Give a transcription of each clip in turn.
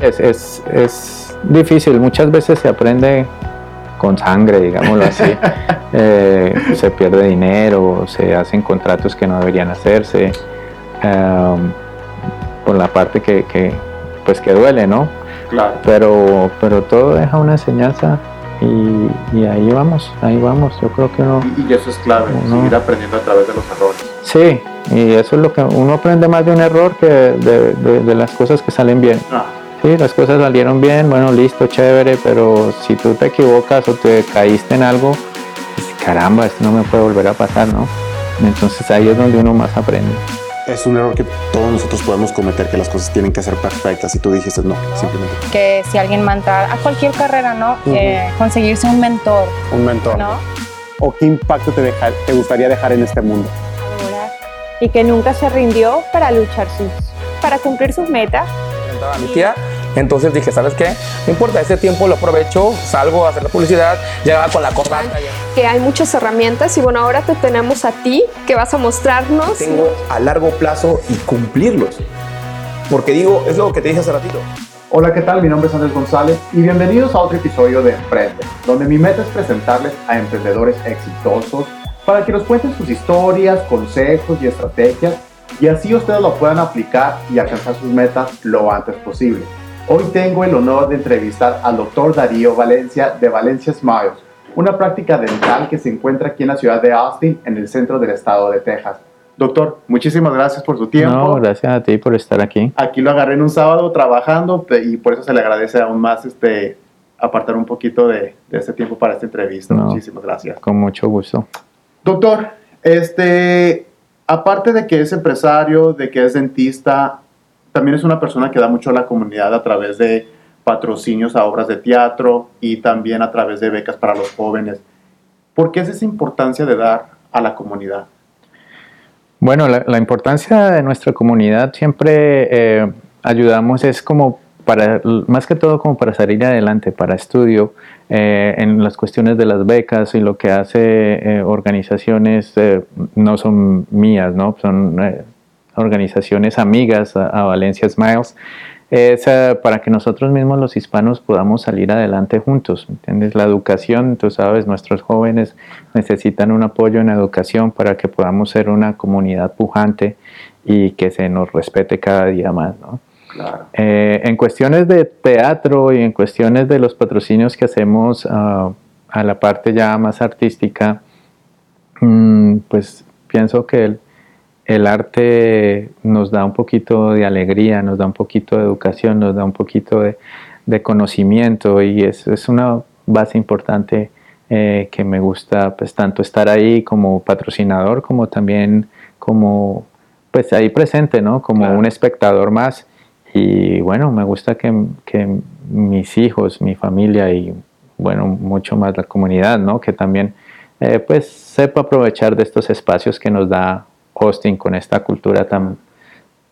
Es, es, es difícil, muchas veces se aprende con sangre, digámoslo así. Eh, se pierde dinero, se hacen contratos que no deberían hacerse, um, por la parte que, que, pues que duele, ¿no? Claro. Pero, pero todo deja una enseñanza y, y ahí vamos, ahí vamos. Yo creo que uno... Y, y eso es clave, Uno- seguir aprendiendo a través de los errores. Sí, y eso es lo que uno aprende más de un error que de, de- de las cosas que salen bien. Ah, Sí, las cosas salieron bien, bueno, listo, chévere, pero si tú te equivocas o te caíste en algo, pues, caramba, esto no me puede volver a pasar, ¿no? Entonces ahí es donde uno más aprende. Es un error que todos nosotros podemos cometer, que las cosas tienen que ser perfectas y tú dijiste no, simplemente que si alguien va a entrar a cualquier carrera, ¿no? Ujú. Eh, conseguirse un mentor, un mentor. ¿no? ¿O qué impacto te, deja- te gustaría dejar en este mundo? y que nunca se rindió para luchar sus, para cumplir sus metas. mi tía. Entonces dije, ¿sabes qué? No importa, ese tiempo lo aprovecho, salgo a hacer la publicidad, llegaba con la corbata. que hay muchas herramientas y bueno, ahora te tenemos a ti que vas a mostrarnos. tengo a largo plazo y cumplirlos. Porque digo, es lo que te dije hace ratito. Hola, ¿qué tal? Mi nombre es Andrés González y bienvenidos a otro episodio de Emprende, donde mi meta es presentarles a emprendedores exitosos para que nos cuenten sus historias, consejos y estrategias y así ustedes lo puedan aplicar y alcanzar sus metas lo antes posible. Hoy tengo el honor de entrevistar al doctor Darío Valencia de Valencia Smiles, una práctica dental que se encuentra aquí en la ciudad de Austin, en el centro del estado de Texas. Doctor, muchísimas gracias por su tiempo. No, gracias a ti por estar aquí. Aquí lo agarré en un sábado trabajando y por eso se le agradece aún más este apartar un poquito de, de este tiempo para esta entrevista. No. Muchísimas gracias. Con mucho gusto. Doctor, este, aparte de que es empresario, de que es dentista, también es una persona que da mucho a la comunidad a través de patrocinios a obras de teatro y también a través de becas para los jóvenes. ¿Por qué es esa importancia de dar a la comunidad? Bueno, la, importancia de nuestra comunidad siempre eh, ayudamos es como para, más que todo como para salir adelante, para estudio, eh, en las cuestiones de las becas y lo que hace eh, organizaciones no son mías, ¿no? Son organizaciones amigas a, a Valencia Smiles. Es eh, para que nosotros mismos los hispanos podamos salir adelante juntos, ¿entiendes? La educación, tú sabes, nuestros jóvenes necesitan un apoyo en educación para que podamos ser una comunidad pujante y que se nos respete cada día más, ¿no? Claro. Eh, en cuestiones de teatro y en cuestiones de los patrocinios que hacemos ah, a la parte ya más artística, mm, pues pienso que el, el arte nos da un poquito de alegría, nos da un poquito de educación, nos da un poquito de, de conocimiento y es, es una base importante eh, que me gusta pues tanto estar ahí como patrocinador como también como pues ahí presente, ¿no? Como Claro. un espectador más y bueno, me gusta que, que mis hijos, mi familia y bueno, mucho más la comunidad, ¿no? Que también eh, pues sepa aprovechar de estos espacios que nos da Austin con esta cultura tan,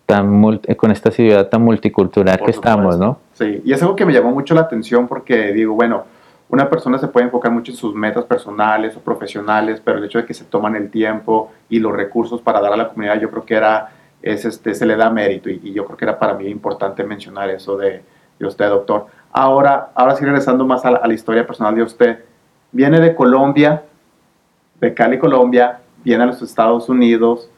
tan multi- con esta ciudad tan multicultural Por que estamos. ¿no? Sí, y es algo que me llamó mucho la atención porque digo, bueno, una persona se puede enfocar mucho en sus metas personales o profesionales, pero el hecho de que se toman el tiempo y los recursos para dar a la comunidad, yo creo que era, es, este, se le da mérito y, y yo creo que era para mí importante mencionar eso de, de usted, doctor. Ahora, ahora sí regresando más a la, a la historia personal de usted, viene de Colombia, de Cali, Colombia, viene a los Estados Unidos,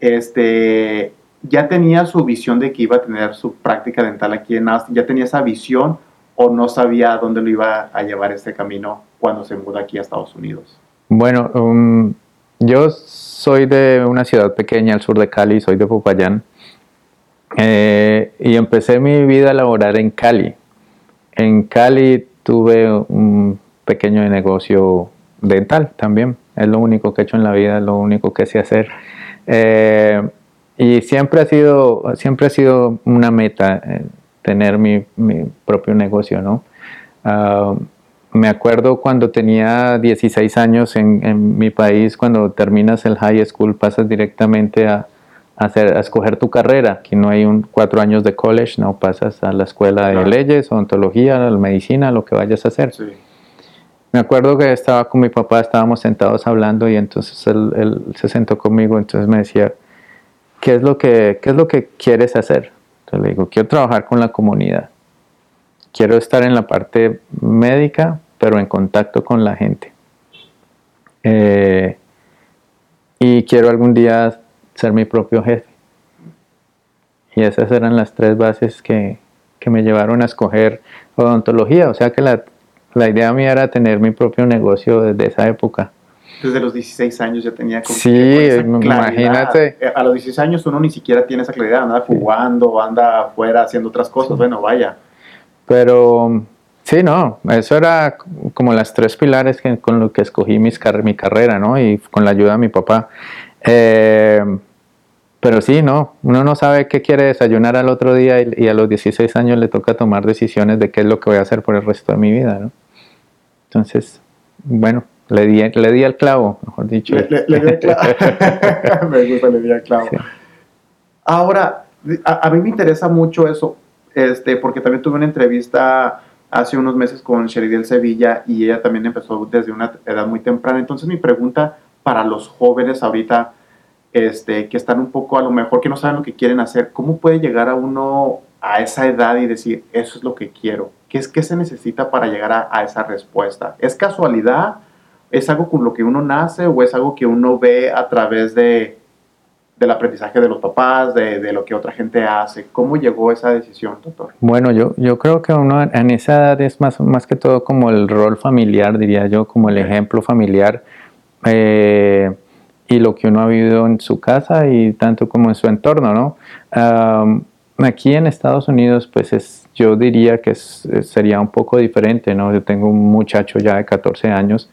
este, ya tenía su visión de que iba a tener su práctica dental aquí en Austin, ya tenía esa visión o no sabía a dónde lo iba a llevar este camino cuando se muda aquí a Estados Unidos. Bueno, um, yo soy de una ciudad pequeña al sur de Cali, soy de Popayán, eh, y empecé mi vida laboral en Cali. En Cali tuve un pequeño negocio dental también, es lo único que he hecho en la vida, lo único que sé hacer. Eh, y siempre ha sido, siempre ha sido una meta eh, tener mi, mi propio negocio, ¿no? Ah, me acuerdo cuando tenía 16 años en, en mi país, cuando terminas el high school, pasas directamente a, a hacer, a escoger tu carrera. Aquí no hay un cuatro años de college, no pasas a la escuela de Claro. leyes, odontología, medicina, lo que vayas a hacer. Sí, Me acuerdo que estaba con mi papá, estábamos sentados hablando y entonces él, se sentó conmigo, entonces me decía, ¿qué es lo que, qué es lo que quieres hacer? Entonces le digo, quiero trabajar con la comunidad. quiero estar en la parte médica, pero en contacto con la gente. Eh, y quiero algún día ser mi propio jefe. Y esas eran las tres bases que, que me llevaron a escoger odontología. O sea que la, la idea mía era tener mi propio negocio desde esa época. Desde los 16 años ya tenía como Sí, imagínate. Eh, A los 16 años uno ni siquiera tiene esa claridad, anda jugando, anda afuera haciendo otras cosas. Bueno, vaya. Pero sí, no, eso era como las tres pilares que, con lo que escogí mis car- mi carrera, ¿no? Y con la ayuda de mi papá. Eh, pero sí, no, uno no sabe qué quiere desayunar al otro día y, y a los 16 años le toca tomar decisiones de qué es lo que voy a hacer por el resto de mi vida, ¿no? Entonces, bueno, le di, le di al clavo, mejor dicho. Le, le- le di el clavo. me gusta, le di el clavo. Sí. Ahora, a, a mí me interesa mucho eso, este, porque también tuve una entrevista hace unos meses con Sheridiel Sevilla y ella también empezó desde una edad muy temprana. Entonces mi pregunta para los jóvenes ahorita, este, que están un poco a lo mejor que no saben lo que quieren hacer, ¿cómo puede llegar a uno a esa edad y decir, eso es lo que quiero? ¿Qué, es, qué se necesita para llegar a, a esa respuesta? ¿Es casualidad? ¿Es algo con lo que uno nace o es algo que uno ve a través de, del aprendizaje de los papás, de, de lo que otra gente hace? ¿Cómo llegó esa decisión, doctor? Bueno, yo, yo creo que uno en esa edad es más, más que todo como el rol familiar, diría yo, como el ejemplo familiar eh, y lo que uno ha vivido en su casa y tanto como en su entorno, ¿no? Am, aquí en Estados Unidos, pues es, yo diría que es- sería un poco diferente, ¿no? Yo tengo un muchacho ya de 14 años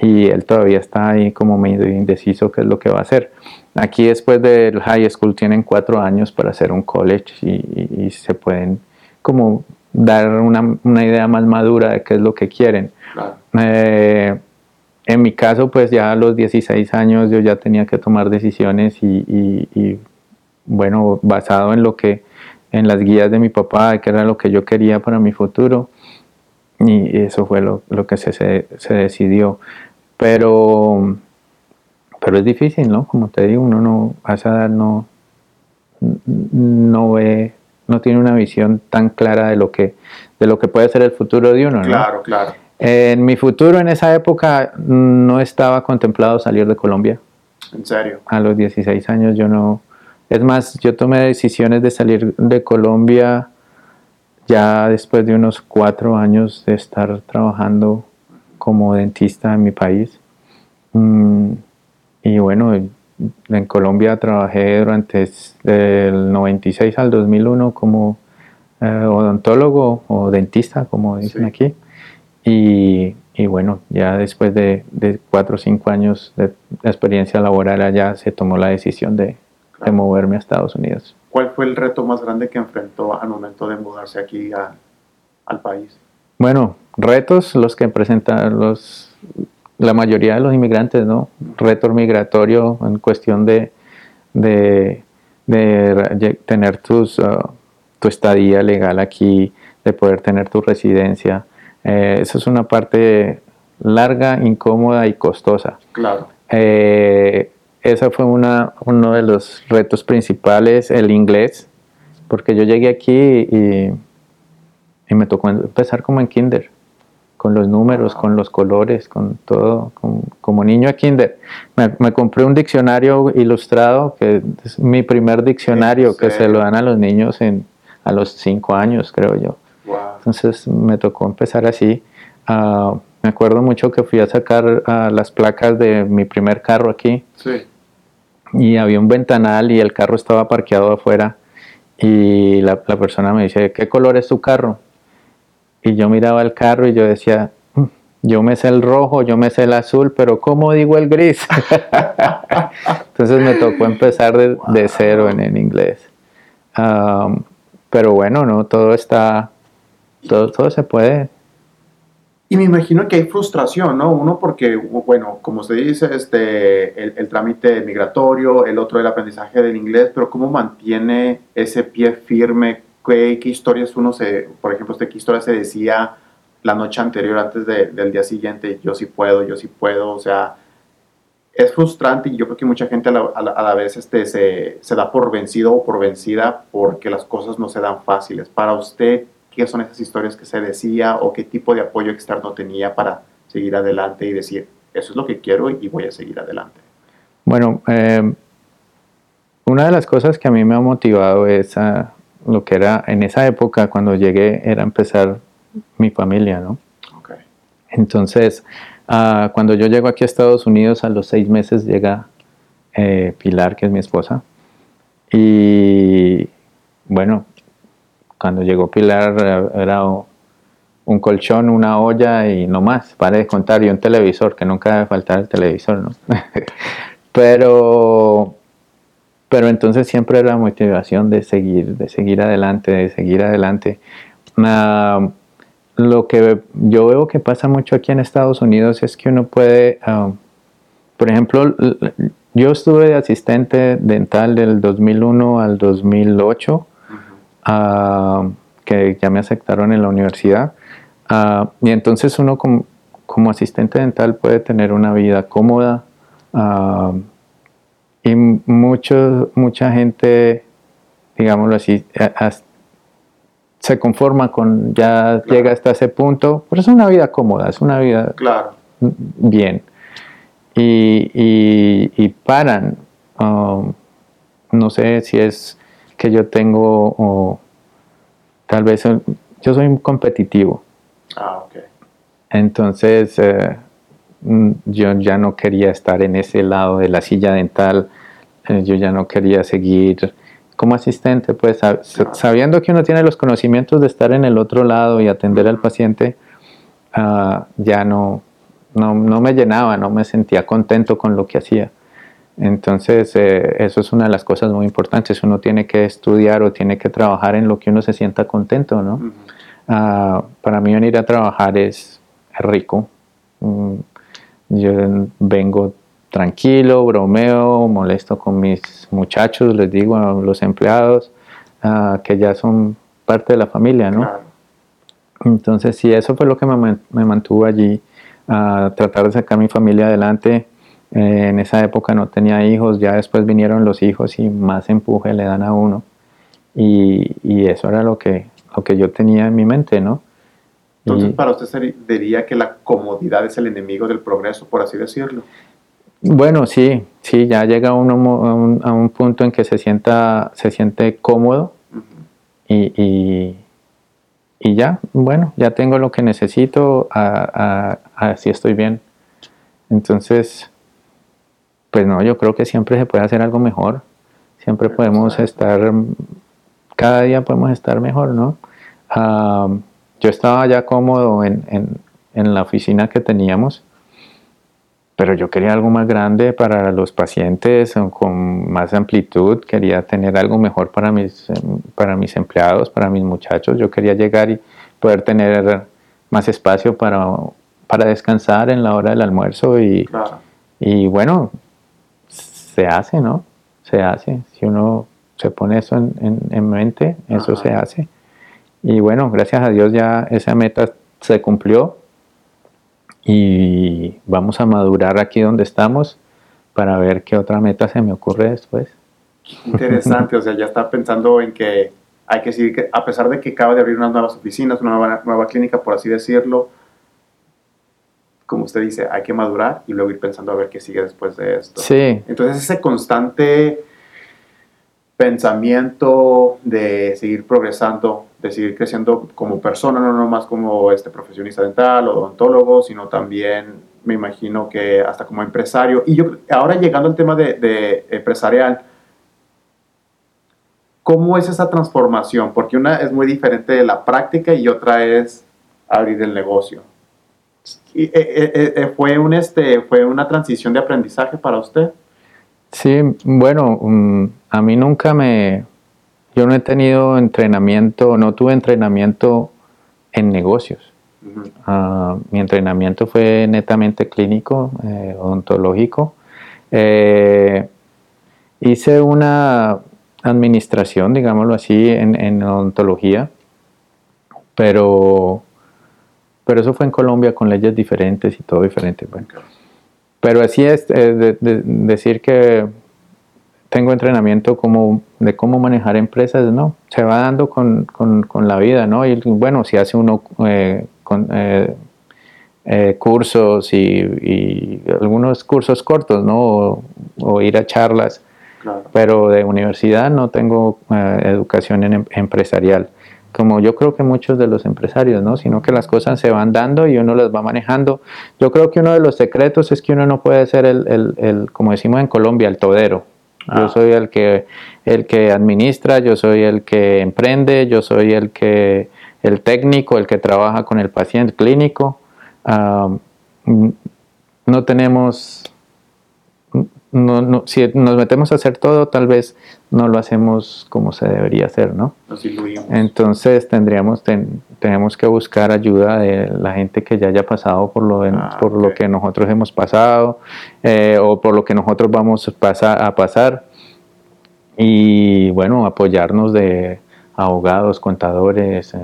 y él todavía está ahí como medio indeciso qué es lo que va a hacer. Aquí después del high school tienen cuatro años para hacer un college y, y- y se pueden como dar una, una idea más madura de qué es lo que quieren. Claro. Eh, en mi caso, pues ya a los 16 años yo ya tenía que tomar decisiones y, bueno, basado en lo que, en las guías de mi papá, que era lo que yo quería para mi futuro. Y eso fue lo, lo que se, se, se decidió. Pero, pero es difícil, ¿no? Como te digo, uno no, a esa no, no ve, no tiene una visión tan clara de lo que, de lo que puede ser el futuro de uno, ¿no? Claro, claro. En mi futuro en esa época no estaba contemplado salir de Colombia. En serio. A los 16 años yo no... Es más, yo tomé decisiones de salir de Colombia ya después de unos cuatro años de estar trabajando como dentista en mi país. Mm, y bueno, en Colombia trabajé durante del 96 al 2001 como eh, odontólogo o dentista, como dicen Sí. aquí. Y, y bueno, ya después de, de cuatro o cinco años de experiencia laboral allá, se tomó la decisión de, moverme a Estados Unidos. ¿Cuál fue el reto más grande que enfrentó al momento de mudarse aquí a- al país? Bueno, retos los que presentan los, la mayoría de los inmigrantes, ¿no? Reto migratorio en cuestión de, de, tener tus, ah, tu estadía legal aquí, de poder tener tu residencia. Eh, eso es una parte larga, incómoda y costosa. Claro. Eh, esa fue una, uno de los retos principales, el inglés, porque yo llegué aquí y, y me tocó empezar como en kinder, con los números, con los colores, con todo, con- como niño a kinder. Me, me compré un diccionario ilustrado, que es mi primer diccionario, que se lo dan a los niños en, a los cinco años, creo yo. Wow. Entonces me tocó empezar así. Ah, me acuerdo mucho que fui a sacar ah, las placas de mi primer carro aquí Sí. y había un ventanal y el carro estaba parqueado afuera y la, la persona me dice, ¿qué color es tu carro? Y yo miraba el carro y yo decía, "Mm, yo me sé el rojo, yo me sé el azul, pero ¿cómo digo el gris? Entonces me tocó empezar de, de cero en, en inglés. Am, pero bueno, no, todo está, todo, todo se puede. Y me imagino que hay frustración, ¿no? Uno porque, bueno, como se dice, este, el, el trámite migratorio, el otro el aprendizaje del inglés, pero ¿cómo mantiene ese pie firme? ¿Qué, qué historias uno se, por ejemplo, este, qué historia se decía la noche anterior antes de- del día siguiente? Yo sí puedo, yo sí puedo, o sea, es frustrante y yo creo que mucha gente a la, a la- a la vez este, se, se da por vencido o por vencida porque las cosas no se dan fáciles. Para usted, qué son esas historias que se decía o qué tipo de apoyo externo tenía para seguir adelante y decir, eso es lo que quiero y voy a seguir adelante. Bueno, eh, una de las cosas que a mí me ha motivado es a lo que era en esa época cuando llegué era empezar mi familia, ¿no? Okay. Entonces, ah, cuando yo llego aquí a Estados Unidos, a los seis meses llega eh, Pilar, que es mi esposa, y bueno, cuando llegó Pilar eh, era un colchón, una olla y no más, para de contar, y un televisor, que nunca debe faltar el televisor, ¿no? pero, pero entonces siempre era motivación de seguir, de seguir adelante, de seguir adelante. Ah, lo que yo veo que pasa mucho aquí en Estados Unidos es que uno puede, ah, por ejemplo, yo estuve de asistente dental del 2001 al 2008, ah, que ya me aceptaron en la universidad. Ah, y entonces uno como, como, asistente dental puede tener una vida cómoda. Ah, y mucho, mucha gente, digámoslo así, se conforma con, ya llega hasta ese punto, pero es una vida cómoda, es una vida claro. bien y, y, paran. Um, no sé si es que yo tengo o tal vez yo soy competitivo. Ah, ok. Entonces eh, mm, yo ya no quería estar en ese lado de la silla dental, eh, yo ya no quería seguir como asistente, pues sabiendo que uno tiene los conocimientos de estar en el otro lado y atender al paciente, uh, ya no, no, no, me llenaba, no me sentía contento con lo que hacía. Entonces, eh, eso es una de las cosas muy importantes. Uno tiene que estudiar o tiene que trabajar en lo que uno se sienta contento, ¿no? Ah, para mí venir a trabajar es, rico. Mm, yo vengo tranquilo, bromeo, molesto con mis muchachos, les digo a los empleados ah, que ya son parte de la familia, ¿no? Entonces, sí, eso fue lo que me, me mantuvo allí a tratar de sacar mi familia adelante. Eh, en esa época no tenía hijos, ya después vinieron los hijos y más empuje le dan a uno. Y, y eso era lo que, lo que yo tenía en mi mente, ¿no? Entonces, para usted diría que la comodidad es el enemigo del progreso, por así decirlo. Bueno, sí, sí, ya llega uno a un, a un punto en que se, sienta, se siente cómodo y y ya, bueno, ya tengo lo que necesito, así estoy bien. Entonces, pues no, yo creo que siempre se puede hacer algo mejor, siempre podemos estar, cada día podemos estar mejor, ¿no? yo estaba ya cómodo en, en la oficina que teníamos pero yo quería algo más grande para los pacientes, con más amplitud, quería tener algo mejor para mis, para mis empleados, para mis muchachos, yo quería llegar y poder tener más espacio para, para descansar en la hora del almuerzo y, y bueno, se hace, ¿no? Se hace, si uno se pone eso en, en, mente, eso se hace. Y bueno, gracias a Dios ya esa meta se cumplió y vamos a madurar aquí donde estamos para ver qué otra meta se me ocurre después. Interesante, o sea, ya está pensando en que hay que seguir, a pesar de que acaba de abrir unas nuevas oficinas, una nueva, nueva clínica, por así decirlo, como usted dice, hay que madurar y luego ir pensando a ver qué sigue después de esto. Sí. Entonces ese constante pensamiento de seguir progresando de seguir creciendo como persona, no nomás como este profesionista dental o odontólogo, sino también me imagino que hasta como empresario. Y yo ahora llegando al tema de, de empresarial, ¿cómo es esa transformación? Porque una es muy diferente de la práctica y otra es abrir el negocio. Eh, eh, eh, ¿fue, un, este, ¿Fue una transición de aprendizaje para usted? Sí, bueno, mm, a mí nunca me, yo no he tenido entrenamiento, no tuve entrenamiento en negocios. Ah, mi entrenamiento fue netamente clínico, eh, odontológico. Eh, hice una administración, digámoslo así, en, odontología, pero, pero eso fue en Colombia con leyes diferentes y todo diferente. Pero así es, eh, decir que tengo entrenamiento como de cómo manejar empresas, no, se va dando con, con, con la vida, ¿no? Y bueno, si hace uno eh, con, eh, cursos y, y algunos cursos cortos, ¿no? O, o ir a charlas, Claro. pero de universidad no tengo educación en em- empresarial, como yo creo que muchos de los empresarios, ¿no? Sino que las cosas se van dando y uno las va manejando. Yo creo que uno de los secretos es que uno no puede ser el, el- el, como decimos en Colombia, el todero. Yo Ah. soy el que, el que administra, yo soy el que emprende, yo soy el que, el técnico, el que trabaja con el paciente clínico. Ah, mm, no tenemos no, no, si nos metemos a hacer todo, tal vez no lo hacemos como se debería hacer, ¿no? Nos. Entonces tendríamos ten- tenemos que buscar ayuda de la gente que ya haya pasado por lo, de- Ah, por lo que nosotros hemos pasado eh, o por lo que nosotros vamos a pasa- a pasar y bueno, apoyarnos de abogados, contadores, eh,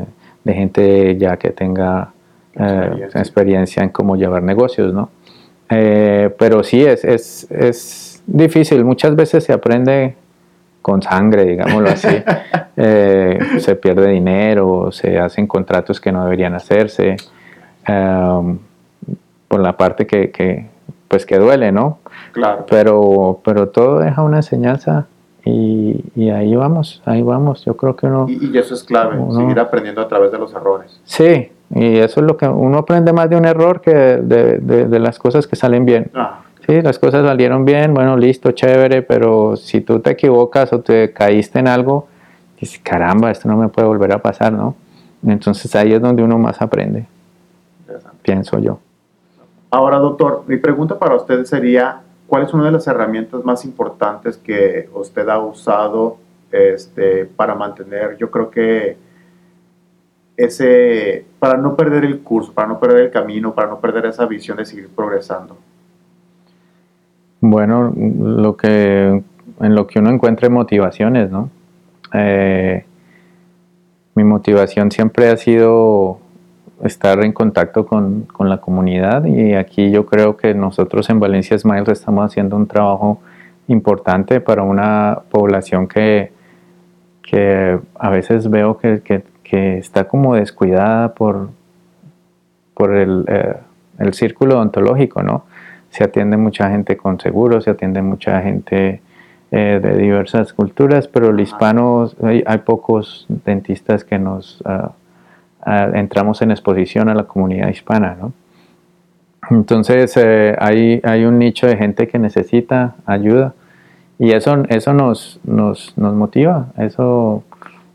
de gente ya que tenga eh, Experiencia. experiencia en cómo llevar negocios, ¿no? Eh, pero sí, es, es, es difícil. Muchas veces se aprende con sangre, digámoslo así. Eh, se pierde dinero, se hacen contratos que no deberían hacerse. um, por la parte que, que, pues que duele, ¿no? Claro. Pero, pero todo deja una enseñanza y, y ahí vamos, ahí vamos. Yo creo que uno... Y, y eso es clave, Uno- seguir aprendiendo a través de los errores. Sí, y eso es lo que uno aprende más de un error que de, de- de las cosas que salen bien. Ah, Sí, las cosas salieron bien, bueno, listo, chévere, pero si tú te equivocas o te caíste en algo, dices, caramba, esto no me puede volver a pasar, ¿no? Entonces ahí es donde uno más aprende, pienso yo. Ahora, doctor, mi pregunta para usted sería, ¿cuál es una de las herramientas más importantes que usted ha usado este, para mantener, yo creo que ese, para no perder el curso, para no perder el camino, para no perder esa visión de seguir progresando? Bueno, lo que, en lo que uno encuentre motivaciones, ¿no? Eh, mi motivación siempre ha sido estar en contacto con, con la comunidad y aquí yo creo que nosotros en Valencia Smiles estamos haciendo un trabajo importante para una población que, que a veces veo que, que- que está como descuidada por, por el, eh, el círculo odontológico, ¿no? Se atiende mucha gente con seguros, se atiende mucha gente eh, de diversas culturas, pero el hispano, hay, hay pocos dentistas que nos ah, ah, entramos en exposición a la comunidad hispana, ¿no? Entonces eh, hay, hay un nicho de gente que necesita ayuda y eso, eso nos, nos, nos motiva, eso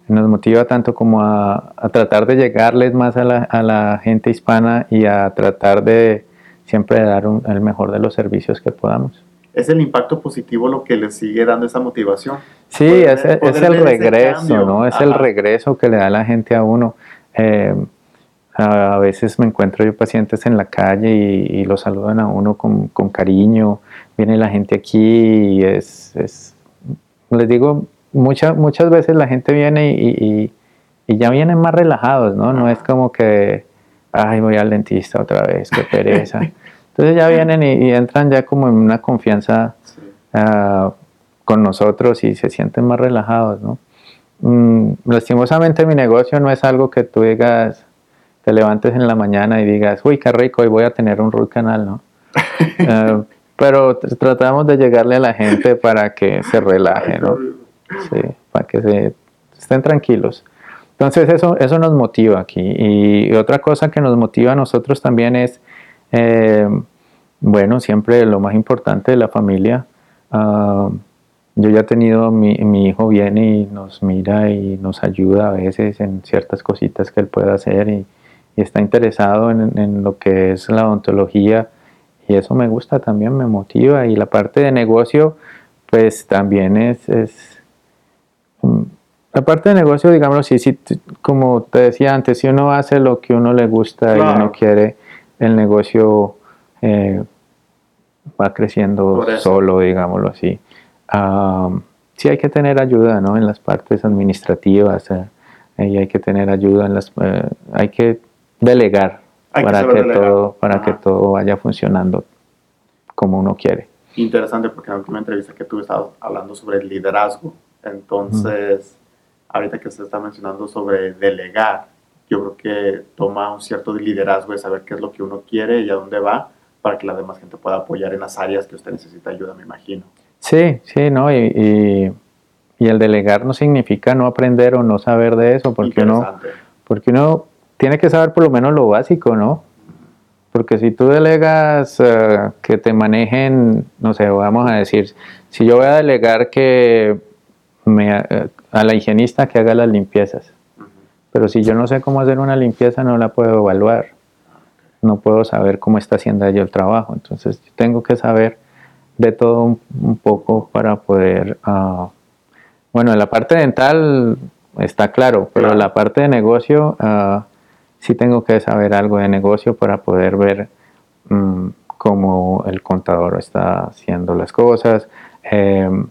nos motiva tanto como a, a tratar de llegarles más a la, a la gente hispana y a tratar de siempre dar un- el mejor de los servicios que podamos. ¿Es el impacto positivo lo que le sigue dando esa motivación? Sí, es, ver- es el regreso. ¿no? Es el Ajá. regreso que le da la gente a uno. Eh, a a veces me encuentro yo pacientes en la calle y, y los saludan a uno con, con cariño. Viene la gente aquí y es, es- les digo, muchas muchas veces la gente viene y, y- y ya vienen más relajados, ¿no? No es como que, ay, voy al dentista otra vez, qué pereza. Entonces ya vienen y, y entran ya como en una confianza Sí. ah, con nosotros y se sienten más relajados, ¿no? Mm, lastimosamente mi negocio no es algo que tú digas, te levantes en la mañana y digas, uy, qué rico, hoy voy a tener un root canal, ¿no? Ah, pero tr- tratamos de llegarle a la gente para que se relaje, ¿no? Sí, para que se estén tranquilos. Entonces eso, eso nos motiva aquí. Y otra cosa que nos motiva a nosotros también es, eh, bueno, siempre lo más importante de la familia. Ah, yo ya he tenido, mi, hijo viene y nos mira y nos ayuda a veces en ciertas cositas que él puede hacer y, está interesado en, lo que es la odontología y eso me gusta también, me motiva y la parte de negocio pues también es, la parte de negocio, digámoslo así, si, como te decía antes, si uno hace lo que uno le gusta y uno quiere, el negocio eh, va creciendo solo, digámoslo así. Am, sí hay que tener ayuda, ¿no? En las partes administrativas, eh, y hay que tener ayuda en las, eh, hay que delegar Hay para que delegar. todo, para que todo vaya funcionando como uno quiere. Interesante porque en la última entrevista que tuve estaba hablando sobre el liderazgo. Entonces, ahorita que se está mencionando sobre delegar, yo creo que toma un cierto liderazgo de saber qué es lo que uno quiere y a dónde va para que la demás gente pueda apoyar en las áreas que usted necesita ayuda, me imagino. Sí, sí, ¿no? Y, y, y el delegar no significa no aprender o no saber de eso, porque uno, porque uno tiene que saber por lo menos lo básico, ¿no? Porque si tú delegas eh, que te manejen, no sé, vamos a decir, si yo voy a delegar que me, eh, a la higienista que haga las limpiezas, pero si yo no sé cómo hacer una limpieza no la puedo evaluar, no puedo saber cómo está haciendo ella el trabajo, entonces yo tengo que saber de todo un, un poco para poder, ah, bueno, en la parte dental está claro, pero Claro. la parte de negocio ah, sí tengo que saber algo de negocio para poder ver mm, cómo el contador está haciendo las cosas. Em,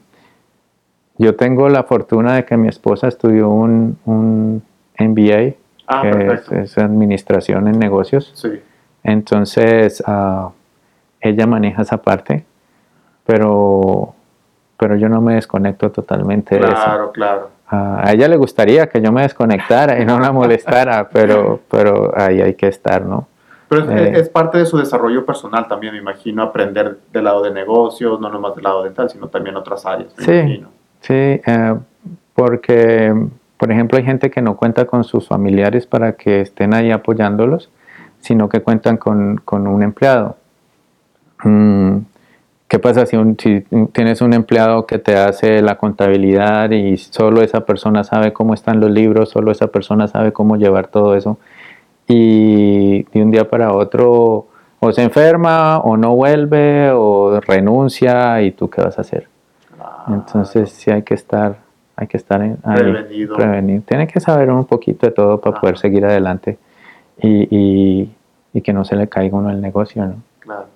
yo tengo la fortuna de que mi esposa estudió un, un MBA, Ah, que es, administración en negocios. Sí, Entonces, ah, ella maneja esa parte, pero, pero yo no me desconecto totalmente de eso. claro, claro. Ah, a ella le gustaría que yo me desconectara y no la molestara, pero, pero ahí hay que estar, ¿no? Pero es, Eh. es parte de su desarrollo personal también, me imagino, aprender del lado de negocios, no nomás del lado dental, sino también otras áreas, me Sí. imagino. Sí, eh, porque, por ejemplo, hay gente que no cuenta con sus familiares para que estén ahí apoyándolos, sino que cuentan con, con un empleado. Mm, ¿Qué pasa si, un- si tienes un empleado que te hace la contabilidad y solo esa persona sabe cómo están los libros, solo esa persona sabe cómo llevar todo eso? Y de un día para otro o se enferma o no vuelve o renuncia y tú qué vas a hacer. Entonces sí hay que estar, hay que estar en- Prevenido. prevenido. Tiene que saber un poquito de todo para poder seguir adelante y, y- y que no se le caiga uno el negocio, ¿no? Claro.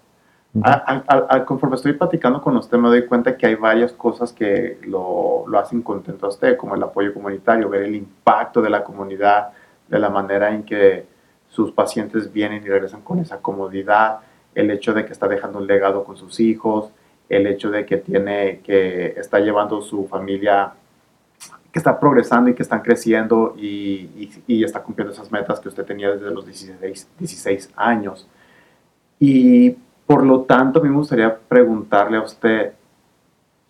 Ujú. A- a- a- a- conforme estoy platicando con usted, me doy cuenta que hay varias cosas que lo, lo hacen contento a usted, como el apoyo comunitario, ver el impacto de la comunidad, de la manera en que sus pacientes vienen y regresan con esa comodidad, el hecho de que está dejando un legado con sus hijos, el hecho de que tiene que está llevando su familia que está progresando y que están creciendo y, está cumpliendo esas metas que usted tenía desde los 16, 16 años. Y por lo tanto, a mí me gustaría preguntarle a usted,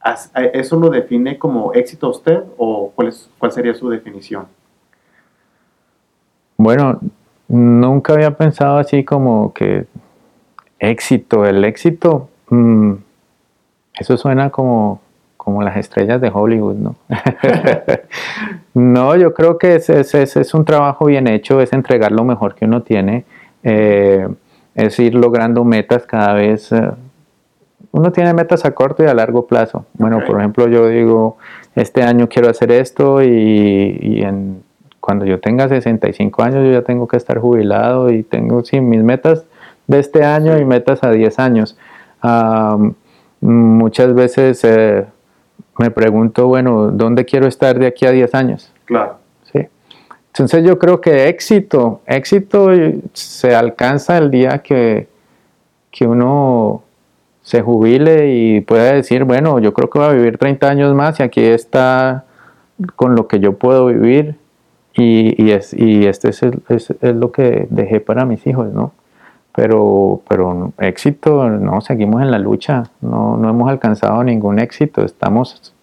¿as- a- ¿eso lo define como éxito a usted o cuál, es, cuál sería su definición? Bueno, nunca había pensado así como que éxito, el éxito, mm, eso suena como, como las estrellas de Hollywood, ¿no? no, yo creo que es, es- es- un trabajo bien hecho, es entregar lo mejor que uno tiene, eh, es ir logrando metas cada vez. eh, uno tiene metas a corto y a largo plazo. Bueno, Ok. por ejemplo, yo digo, este año quiero hacer esto y, y en, cuando yo tenga 65 años yo ya tengo que estar jubilado y tengo, sí, mis metas de este año y metas a 10 años. Am, muchas veces eh, me pregunto, bueno, ¿dónde quiero estar de aquí a 10 años? Claro, Sí. Entonces yo creo que éxito, éxito se alcanza el día que, que uno se jubile y pueda decir, bueno, yo creo que voy a vivir 30 años más y aquí está con lo que yo puedo vivir y, y, es, y este es, el- es- es lo que dejé para mis hijos, ¿no? Pero, pero éxito, no, seguimos en la lucha, no, no hemos alcanzado ningún éxito, estamos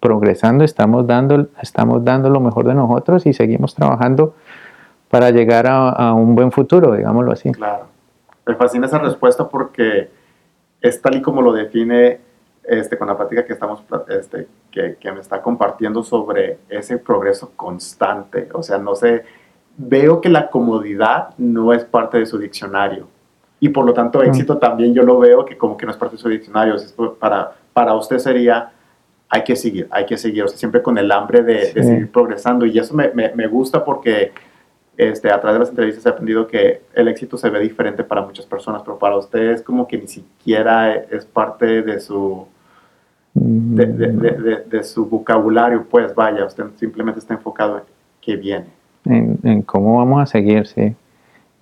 progresando, estamos dando, estamos dando lo mejor de nosotros y seguimos trabajando para llegar a, un buen futuro, digámoslo así. claro. Me fascina esa respuesta porque es tal y como lo define este, con la plática que, estamos, este, que, que me está compartiendo sobre ese progreso constante. O sea, no sé, veo que la comodidad no es parte de su diccionario. Y por lo tanto, éxito también yo lo veo que como que no es parte de su diccionario. Para, para usted sería, hay que seguir, hay que seguir. O sea, siempre con el hambre de, de seguir progresando. Y eso me, me, me gusta porque este, a través de las entrevistas he aprendido que el éxito se ve diferente para muchas personas, pero para usted es como que ni siquiera es parte de su, de, de- de- de- de su vocabulario, pues vaya, usted simplemente está enfocado en qué viene. En, en cómo vamos a seguir, sí.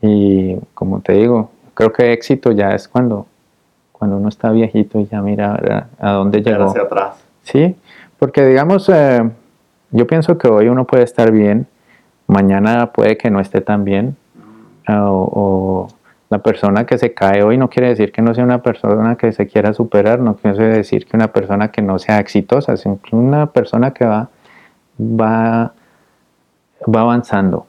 Y como te digo, creo que éxito ya es cuando, cuando uno está viejito y ya mira a, a dónde llegó. hacia atrás. Sí, Porque digamos, eh, yo pienso que hoy uno puede estar bien, mañana puede que no esté tan bien, ah, o, o la persona que se cae hoy no quiere decir que no sea una persona que se quiera superar, no quiere decir que una persona que no sea exitosa, sino una persona que va, va, va avanzando.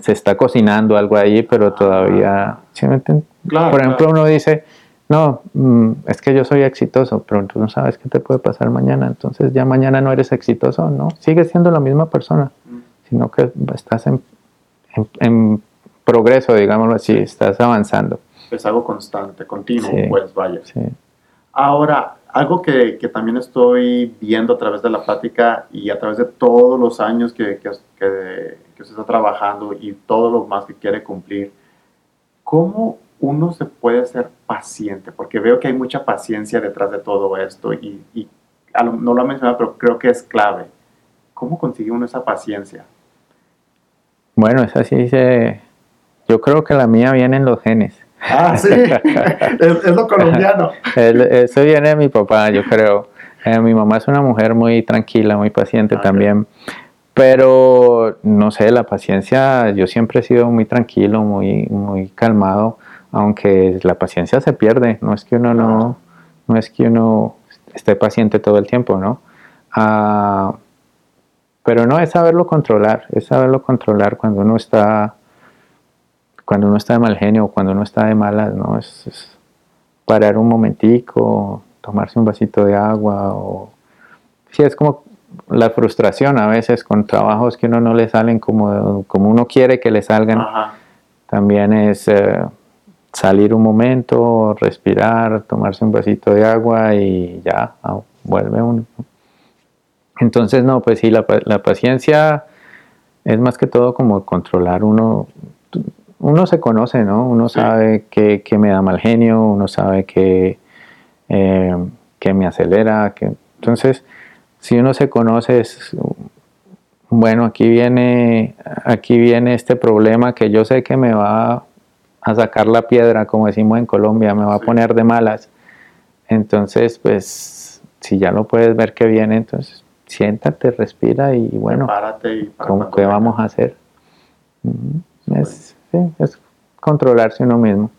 Se está cocinando algo ahí, pero todavía... ¿sí me entiendes? Claro, Por ejemplo, claro. uno dice, no, mm, es que yo soy exitoso, pero tú no sabes qué te puede pasar mañana. Entonces ya mañana no eres exitoso, ¿no? Sigues siendo la misma persona, sino que estás en, en- en progreso, digámoslo así, estás avanzando. Es algo constante, continuo, Sí. pues vaya. Sí. Ahora, algo que, que también estoy viendo a través de la plática y a través de todos los años que, que, que- que usted está trabajando y todo lo más que quiere cumplir, ¿cómo uno se puede ser paciente? Porque veo que hay mucha paciencia detrás de todo esto y, y lo- no lo ha mencionado, pero creo que es clave. ¿Cómo consigue uno esa paciencia? Bueno, es así, se, yo creo que la mía viene en los genes. Ah, sí, es, es lo colombiano. Eso viene de mi papá, yo creo. Eh, mi mamá es una mujer muy tranquila, muy paciente Ok. también. Pero no sé, la paciencia, yo siempre he sido muy tranquilo, muy, muy calmado, aunque la paciencia se pierde. No es que uno no, no es que uno esté paciente todo el tiempo, ¿no? Ah, pero no es saberlo controlar, es saberlo controlar cuando uno está, cuando uno está de mal genio, cuando uno está de malas, ¿no? Es, es parar un momentico, tomarse un vasito de agua o sí es como la frustración a veces con trabajos que uno no le salen como, como uno quiere que le salgan. Ajá. También es eh, salir un momento, respirar, tomarse un vasito de agua y ya, ah, vuelve uno. Entonces, no, pues sí, la paciencia es más que todo como controlar uno. Uno se conoce, ¿no? Uno Sí. sabe que, que me da mal genio, uno sabe que, eh, que me acelera. Que, entonces, si uno se conoce, es, bueno, aquí viene, aquí viene este problema que yo sé que me va a sacar la piedra, como decimos en Colombia, me va a poner de malas. Entonces, pues, si ya lo puedes ver que viene, entonces siéntate, respira y bueno, Prepárate y para ¿cómo, cuando ¿qué venga. vamos a hacer? Ujú. Es, sí, es controlarse uno mismo.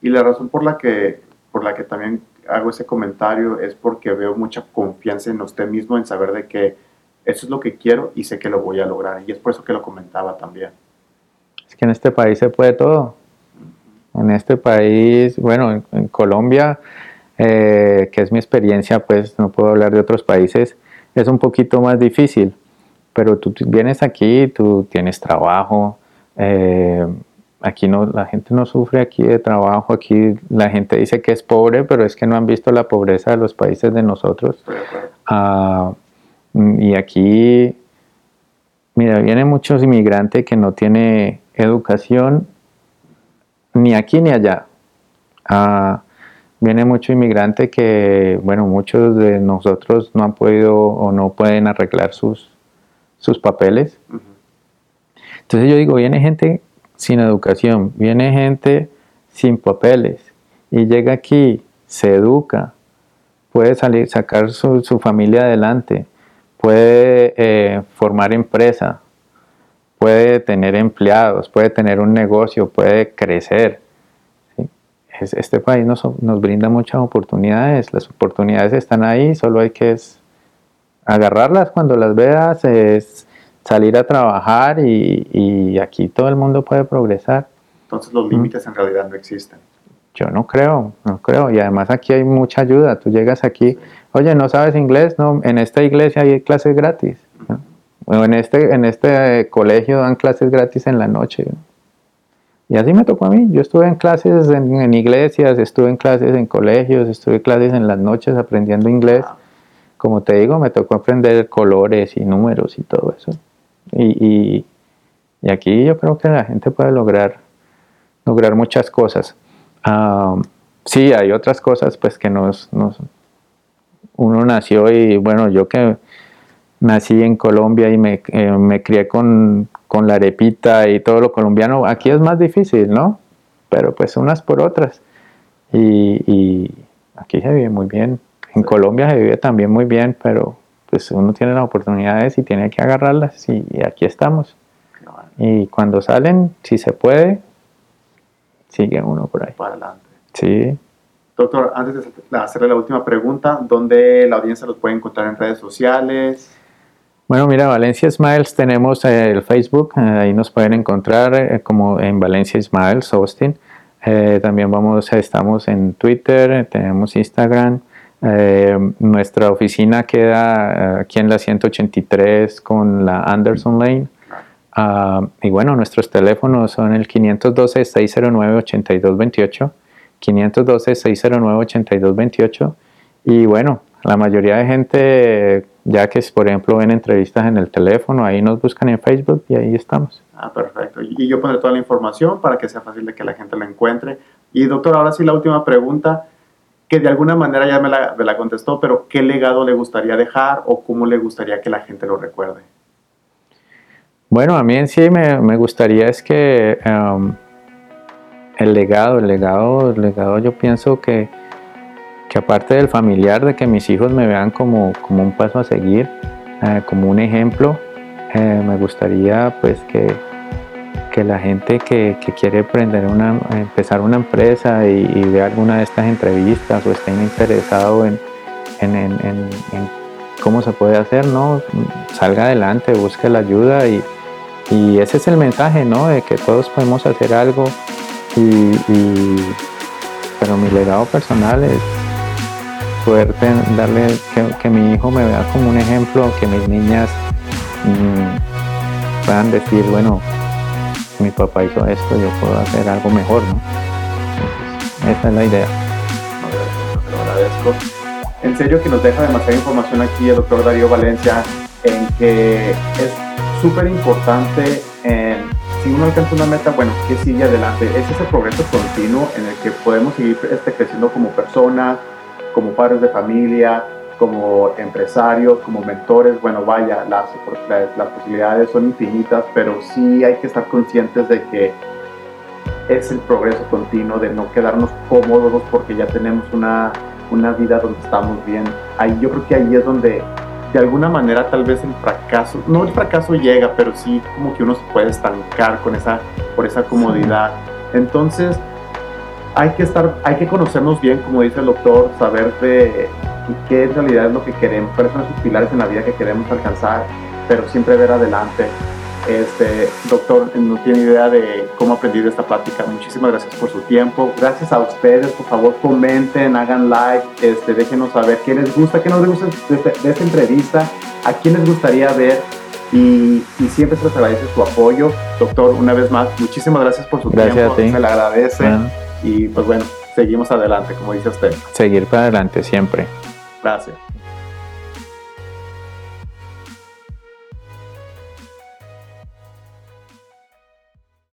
Y la razón por la que por la que también hago ese comentario es porque veo mucha confianza en usted mismo en saber de que eso es lo que quiero y sé que lo voy a lograr. Y es por eso que lo comentaba también. Es que en este país se puede todo. En este país, bueno, en, en Colombia, eh, que es mi experiencia, pues no puedo hablar de otros países, es un poquito más difícil. Pero tú vienes aquí, tú tienes trabajo, eh, aquí no, la gente no sufre aquí de trabajo, aquí la gente dice que es pobre, pero es que no han visto la pobreza de los países de nosotros. Ah, y aquí, mira, vienen muchos inmigrantes que no tienen educación ni aquí ni allá. Ah, viene mucho inmigrante que, bueno, muchos de nosotros no han podido o no pueden arreglar sus, sus papeles. Entonces yo digo, viene gente sin educación, viene gente sin papeles y llega aquí, se educa, puede salir, sacar su, su familia adelante, puede eh, formar empresa, puede tener empleados, puede tener un negocio, puede crecer. este país nos, nos brinda muchas oportunidades, las oportunidades están ahí, solo hay que agarrarlas cuando las veas, es salir a trabajar y, y aquí todo el mundo puede progresar. Entonces los límites en realidad no existen. Yo no creo, no creo. Y además aquí hay mucha ayuda. Tú llegas aquí, oye, ¿no sabes inglés? No, en esta iglesia hay clases gratis. ¿no? O en este, en este eh, colegio dan clases gratis en la noche. ¿no? Y así me tocó a mí. Yo estuve en clases en, en iglesias, estuve en clases en colegios, estuve en clases en las noches aprendiendo inglés. Como te digo, me tocó aprender colores y números y todo eso. Y, y, y aquí yo creo que la gente puede lograr, lograr muchas cosas. Ah, sí, hay otras cosas pues que nos, nos... Uno nació y bueno, yo que nací en Colombia y me, eh, me crié con, con la arepita y todo lo colombiano, aquí es más difícil, ¿no? Pero pues unas por otras. Y, y aquí se vive muy bien. En Colombia se vive también muy bien, pero pues uno tiene las oportunidades y tiene que agarrarlas y, y aquí estamos. Y cuando salen, si se puede, sigue uno por ahí. Para adelante. Sí. Doctor, antes de hacerle la última pregunta, ¿dónde la audiencia los puede encontrar en redes sociales? Bueno, mira, Valencia Smiles tenemos eh, el Facebook, eh, ahí nos pueden encontrar eh, como en Valencia Smiles, Austin. Eh, también vamos, estamos en Twitter, tenemos Instagram. Eh, nuestra oficina queda eh, aquí en la 183 con la Anderson Lane. Ah, y bueno, nuestros teléfonos son el 512-609-8228, 512-609-8228. Y bueno, la mayoría de gente, ya que por ejemplo ven entrevistas en el teléfono, ahí nos buscan en Facebook y ahí estamos. Ah, perfecto. Y yo pondré toda la información para que sea fácil de que la gente la encuentre. Y doctor, ahora sí la última pregunta, que de alguna manera ya me la, contestó, pero ¿qué legado le gustaría dejar o cómo le gustaría que la gente lo recuerde? Bueno, a mí en sí me, me gustaría es que um, el legado, el legado, el legado yo pienso que, que aparte del familiar, de que mis hijos me vean como, como un paso a seguir, eh, como un ejemplo, eh, me gustaría pues que, que la gente que, que quiere emprender una, empezar una empresa y, y vea alguna de estas entrevistas o estén interesado en, en, en, cómo se puede hacer, ¿no? Salga adelante, busque la ayuda y, y ese es el mensaje, ¿no? De que todos podemos hacer algo y, pero mi legado personal es poder darle que, que mi hijo me vea como un ejemplo, que mis niñas mm, puedan decir, bueno, mi papá hizo esto, yo puedo hacer algo mejor, ¿no? Esa es la idea. Lo agradezco. En serio que nos deja demasiada información aquí el doctor Darío Valencia en que es súper importante en si uno alcanza una meta, bueno, ¿qué sigue adelante? Es ese progreso continuo en el que podemos seguir este, creciendo como personas, como padres de familia, como empresarios, como mentores. Bueno, vaya, las, las, las posibilidades son infinitas, pero sí hay que estar conscientes de que es el progreso continuo, de no quedarnos cómodos porque ya tenemos una, una vida donde estamos bien. Ahí, yo creo que ahí es donde de alguna manera tal vez el fracaso, no el fracaso llega, pero sí como que uno se puede estancar con esa, por esa comodidad. Entonces, hay que estar, hay que conocernos bien, como dice el doctor, saber de qué en realidad es lo que queremos, cuáles son esos pilares en la vida que queremos alcanzar, pero siempre ver adelante. Este, doctor, no tiene idea de cómo aprendí de esta plática. Muchísimas gracias por su tiempo. Gracias a ustedes. Por favor, comenten, hagan like, este, déjenos saber qué les gusta, qué no les gusta de, de esta entrevista, a quién les gustaría ver. Y, y, siempre se les agradece su apoyo. Doctor, una vez más, muchísimas gracias por su gracias tiempo. A ti. Se le agradece. Bueno. Y pues bueno, seguimos adelante, como dice usted. Seguir para adelante siempre. Gracias.